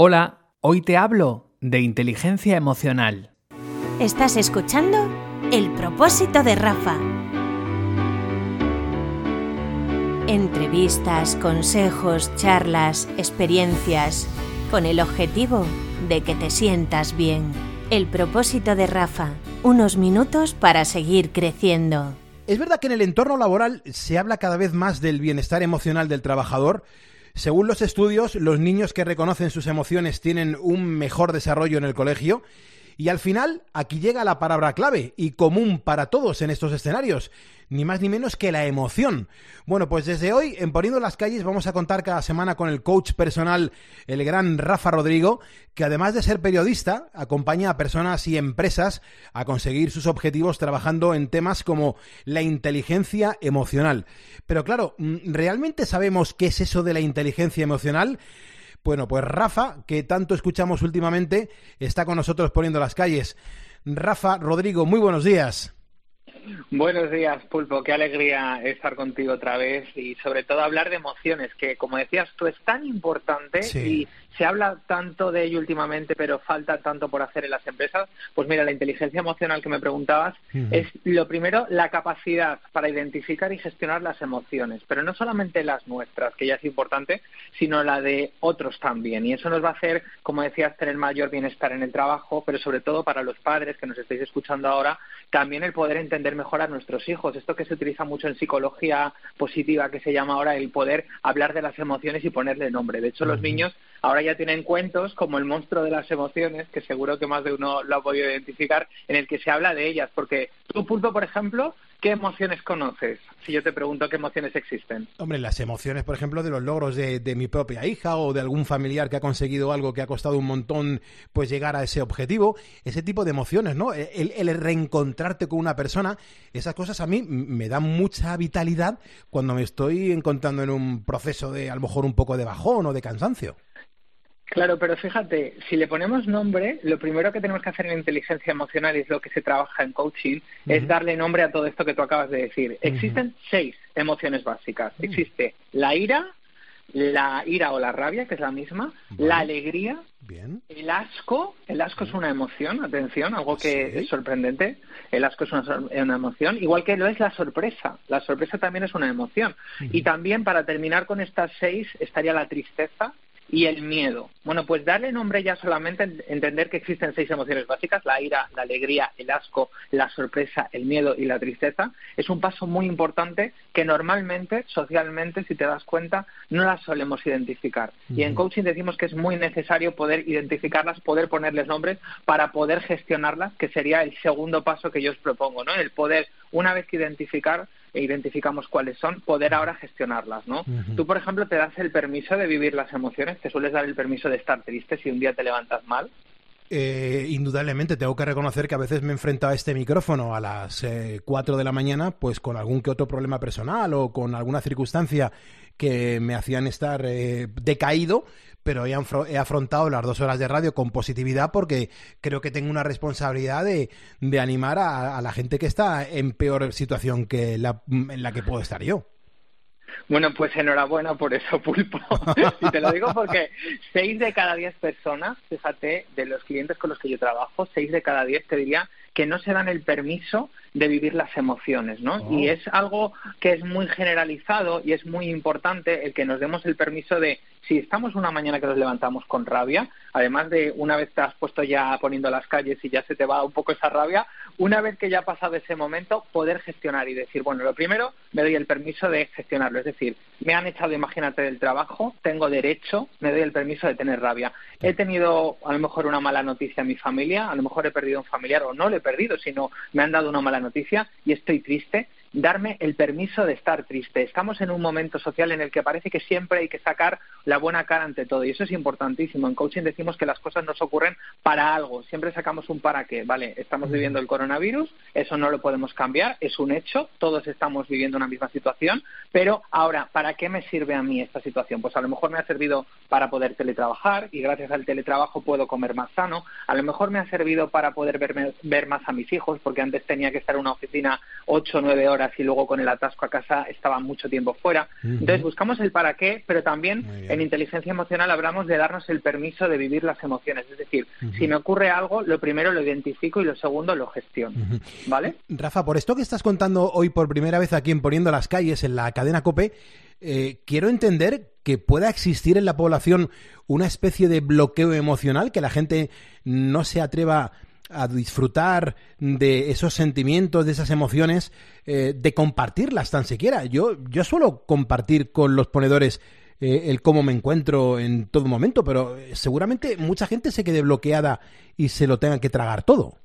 Hola, hoy te hablo de inteligencia emocional. Estás escuchando El propósito de Rafa. Entrevistas, consejos, charlas, experiencias, con el objetivo de que te sientas bien. El propósito de Rafa, unos minutos para seguir creciendo. Es verdad que en el entorno laboral se habla cada vez más del bienestar emocional del trabajador, según los estudios, los niños que reconocen sus emociones tienen un mejor desarrollo en el colegio. Y al final, aquí llega la palabra clave y común para todos en estos escenarios ni más ni menos que la emoción. Bueno, pues desde hoy, en Poniendo las Calles, vamos a contar cada semana con el coach personal, el gran Rafa Rodrigo, que además de ser periodista, acompaña a personas y empresas a conseguir sus objetivos trabajando en temas como la inteligencia emocional. Pero claro, mm, ¿realmente sabemos qué es eso de la inteligencia emocional? Bueno, pues Rafa, que tanto escuchamos últimamente, está con nosotros poniendo las calles. Rafa, Rodrigo, muy buenos días. Buenos días, Pulpo. Qué alegría estar contigo otra vez y sobre todo hablar de emociones, que como decías tú es tan importante y se habla tanto de ello últimamente, pero falta tanto por hacer en las empresas. Pues mira, la inteligencia emocional que me preguntabas es lo primero, la capacidad para identificar y gestionar las emociones, pero no solamente las nuestras, que ya es importante, sino la de otros también. Y eso nos va a hacer, como decías, tener mayor bienestar en el trabajo, pero sobre todo para los padres que nos estáis escuchando ahora, también el poder entender mejor a nuestros hijos. Esto que se utiliza mucho en psicología positiva, que se llama ahora el poder hablar de las emociones y ponerle nombre. De hecho, los niños ahora ya tienen cuentos como el monstruo de las emociones, que seguro que más de uno lo ha podido identificar, en el que se habla de ellas. Porque tu punto, por ejemplo, ¿Qué emociones conoces? Si yo te pregunto qué emociones existen. Hombre, las emociones, por ejemplo, de los logros de, mi propia hija o de algún familiar que ha conseguido algo que ha costado un montón, pues llegar a ese objetivo. Ese tipo de emociones, ¿no? El, el reencontrarte con una persona, esas cosas a mí me dan mucha vitalidad cuando me estoy encontrando en un proceso de, a lo mejor, un poco de bajón o de cansancio. Claro, pero fíjate, si le ponemos nombre, lo primero que tenemos que hacer en inteligencia emocional y es lo que se trabaja en coaching, es darle nombre a todo esto que tú acabas de decir. Existen seis emociones básicas. Existe la ira, la ira o la rabia, que es la misma, la alegría, el asco, el asco es una emoción, atención, algo que es sorprendente, el asco es una, emoción, igual que lo es la sorpresa, la sorpresa también es una emoción. Y también, para terminar con estas seis, estaría la tristeza, y el miedo. Bueno, pues darle nombre ya solamente entender que existen seis emociones básicas, la ira, la alegría, el asco, la sorpresa, el miedo y la tristeza, es un paso muy importante que normalmente, socialmente, si te das cuenta, no las solemos identificar. Y en coaching decimos que es muy necesario poder identificarlas, poder ponerles nombres para poder gestionarlas, que sería el segundo paso que yo os propongo, ¿no? El poder, una vez que identificar, e identificamos cuáles son, poder ahora gestionarlas, ¿no? Tú, por ejemplo, te das el permiso de vivir las emociones, te sueles dar el permiso de estar triste si un día te levantas mal. Eh, indudablemente tengo que reconocer que a veces me enfrento a este micrófono a las eh, 4 de la mañana pues con algún que otro problema personal o con alguna circunstancia que me hacían estar eh, decaído, pero he, afrontado las dos horas de radio con positividad porque creo que tengo una responsabilidad de, animar a, la gente que está en peor situación que la, en la que puedo estar yo. Bueno, pues enhorabuena por eso, Pulpo. y te lo digo porque seis de cada diez personas, fíjate, de los clientes con los que yo trabajo, seis de cada diez te diría que no se dan el permiso de vivir las emociones, ¿no? Oh. Y es algo que es muy generalizado y es muy importante el que nos demos el permiso de, si estamos una mañana que nos levantamos con rabia, además de una vez te has puesto ya poniendo las calles y ya se te va un poco esa rabia, una vez que ya ha pasado ese momento, poder gestionar y decir, bueno, lo primero, me doy el permiso de gestionarlo, es decir, me han echado, imagínate, del trabajo, tengo derecho, me doy el permiso de tener rabia. He tenido a lo mejor una mala noticia en mi familia, a lo mejor he perdido un familiar o no le he perdido, sino me han dado una mala noticia y estoy triste darme el permiso de estar triste. Estamos en un momento social en el que parece que siempre hay que sacar la buena cara ante todo y eso es importantísimo. En coaching decimos que las cosas nos ocurren para algo, siempre sacamos un para qué. Vale, estamos viviendo el coronavirus, eso no lo podemos cambiar, es un hecho, todos estamos viviendo una misma situación, pero ahora, ¿para qué me sirve a mí esta situación? Pues a lo mejor me ha servido para poder teletrabajar y gracias al teletrabajo puedo comer más sano, a lo mejor me ha servido para poder ver más a mis hijos porque antes tenía que estar en una oficina ocho o nueve horas horas y luego con el atasco a casa estaba mucho tiempo fuera. Entonces buscamos el para qué, pero también en inteligencia emocional hablamos de darnos el permiso de vivir las emociones. Es decir, si me ocurre algo, lo primero lo identifico y lo segundo lo gestiono. ¿Vale? Rafa, por esto que estás contando hoy por primera vez aquí en Poniendo las Calles, en la cadena COPE, eh, quiero entender que pueda existir en la población una especie de bloqueo emocional, que la gente no se atreva a disfrutar de esos sentimientos, de esas emociones, eh, de compartirlas tan siquiera. Yo, yo suelo compartir con los ponedores eh, el cómo me encuentro en todo momento, pero seguramente mucha gente se quede bloqueada y se lo tenga que tragar todo.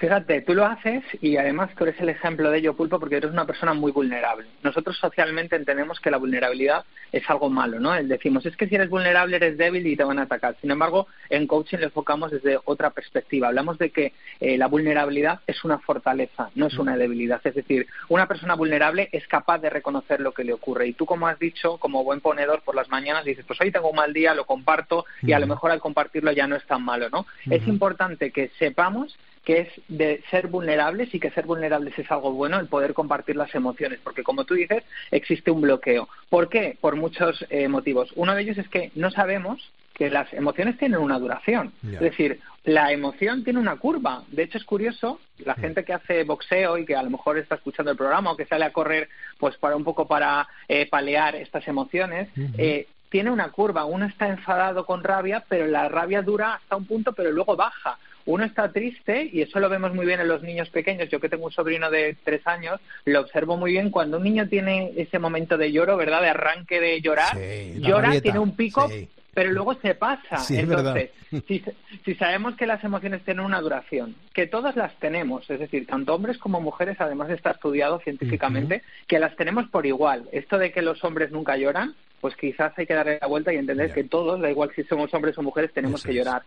Fíjate, tú lo haces y además tú eres el ejemplo de ello, Pulpo, porque eres una persona muy vulnerable. Nosotros socialmente entendemos que la vulnerabilidad es algo malo, ¿no? Decimos, es que si eres vulnerable eres débil y te van a atacar. Sin embargo, en coaching lo enfocamos desde otra perspectiva. Hablamos de que eh, la vulnerabilidad es una fortaleza, no es una debilidad. Es decir, una persona vulnerable es capaz de reconocer lo que le ocurre. Y tú, como has dicho, como buen ponedor por las mañanas, dices, pues hoy tengo un mal día, lo comparto y a lo mejor al compartirlo ya no es tan malo, ¿no? Es importante que sepamos que es de ser vulnerables y que ser vulnerables es algo bueno, el poder compartir las emociones, porque como tú dices, existe un bloqueo. ¿Por qué? Por muchos eh, motivos. Uno de ellos es que no sabemos que las emociones tienen una duración. Es decir, la emoción tiene una curva. De hecho, es curioso, la gente que hace boxeo y que a lo mejor está escuchando el programa o que sale a correr pues para un poco para eh, palear estas emociones, eh, tiene una curva. Uno está enfadado con rabia, pero la rabia dura hasta un punto, pero luego baja uno está triste y eso lo vemos muy bien en los niños pequeños. Yo que tengo un sobrino de tres años, lo observo muy bien cuando un niño tiene ese momento de lloro, ¿verdad? De arranque de llorar, llora, tiene un pico, pero luego se pasa. Entonces, si, si, sabemos que las emociones tienen una duración, que todas las tenemos, es decir, tanto hombres como mujeres, además está estudiado científicamente, que las tenemos por igual. Esto de que los hombres nunca lloran, pues quizás hay que darle la vuelta y entender que todos, da igual si somos hombres o mujeres, tenemos que llorar.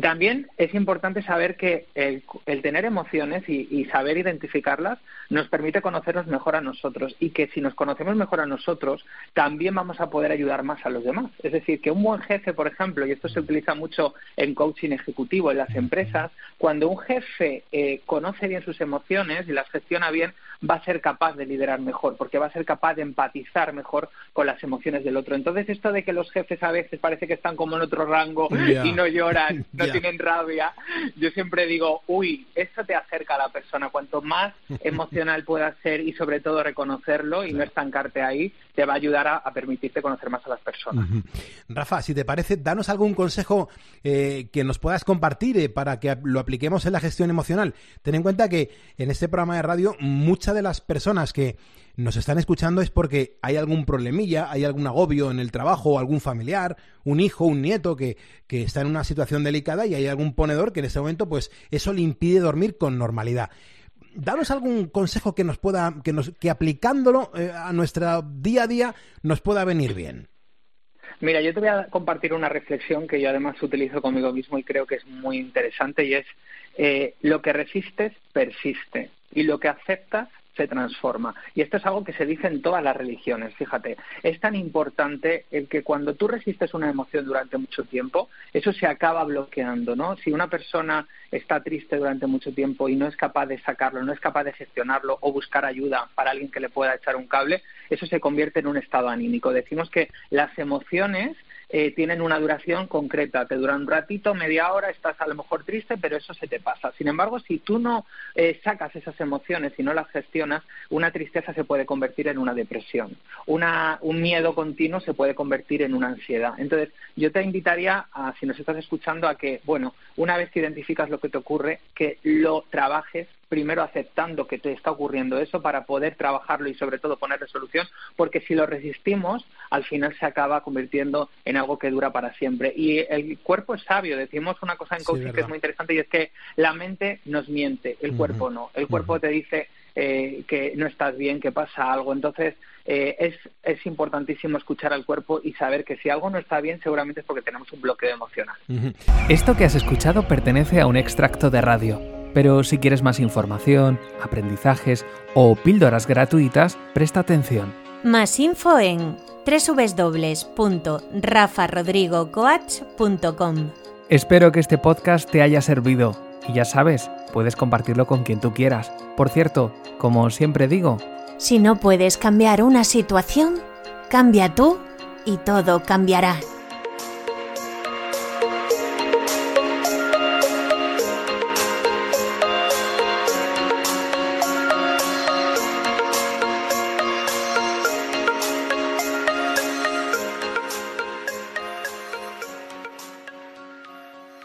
También es importante saber que el, tener emociones y, saber identificarlas nos permite conocernos mejor a nosotros y que si nos conocemos mejor a nosotros, también vamos a poder ayudar más a los demás. Es decir, que un buen jefe, por ejemplo, y esto se utiliza mucho en coaching ejecutivo en las empresas, cuando un jefe eh, conoce bien sus emociones y las gestiona bien, va a ser capaz de liderar mejor, porque va a ser capaz de empatizar mejor con las emociones del otro. Entonces, esto de que los jefes a veces parece que están como en otro rango y no lloran, no tienen rabia, yo siempre digo, uy, eso te acerca a la persona. Cuanto más emocional puedas ser y sobre todo reconocerlo y no estancarte ahí, te va a ayudar a, permitirte conocer más a las personas. Rafa, si te parece, danos algún consejo eh, que nos puedas compartir eh, para que lo apliquemos en la gestión emocional. Ten en cuenta que en este programa de radio muchas de las personas que nos están escuchando es porque hay algún problemilla, hay algún agobio en el trabajo, algún familiar, un hijo, un nieto que, que está en una situación delicada y hay algún ponedor que en ese momento pues eso le impide dormir con normalidad danos algún consejo que nos pueda, que, nos, que aplicándolo eh, a nuestro día a día nos pueda venir bien. Mira, yo te voy a compartir una reflexión que yo además utilizo conmigo mismo y creo que es muy interesante y es eh, lo que resistes persiste y lo que aceptas se transforma. Y esto es algo que se dice en todas las religiones, fíjate. Es tan importante el que cuando tú resistes una emoción durante mucho tiempo, eso se acaba bloqueando, ¿no? Si una persona está triste durante mucho tiempo y no es capaz de sacarlo, no es capaz de gestionarlo o buscar ayuda para alguien que le pueda echar un cable, eso se convierte en un estado anímico. Decimos que las emociones eh, tienen una duración concreta. Te duran un ratito, media hora, estás a lo mejor triste, pero eso se te pasa. Sin embargo, si tú no eh, sacas esas emociones y no las gestionas, una tristeza se puede convertir en una depresión. Una, un miedo continuo se puede convertir en una ansiedad. Entonces, yo te invitaría, a, si nos estás escuchando, a que, bueno, una vez que identificas lo que te ocurre, que lo trabajes primero aceptando que te está ocurriendo eso para poder trabajarlo y sobre todo poner solución, porque si lo resistimos, al final se acaba convirtiendo en algo que dura para siempre. Y el cuerpo es sabio, decimos una cosa en coaching que es muy interesante y es que la mente nos miente, el cuerpo no. El cuerpo te dice eh, que no estás bien, que pasa algo. Entonces, eh, es, es importantísimo escuchar al cuerpo y saber que si algo no está bien, seguramente es porque tenemos un bloqueo emocional. Esto que has escuchado pertenece a un extracto de radio. Pero si quieres más información, aprendizajes o píldoras gratuitas, presta atención. Más info en www.rafarodrigocoach.com. Espero que este podcast te haya servido Y ya sabes, puedes compartirlo con quien tú quieras. Por cierto, como siempre digo, si no puedes cambiar una situación, cambia tú y todo cambiará.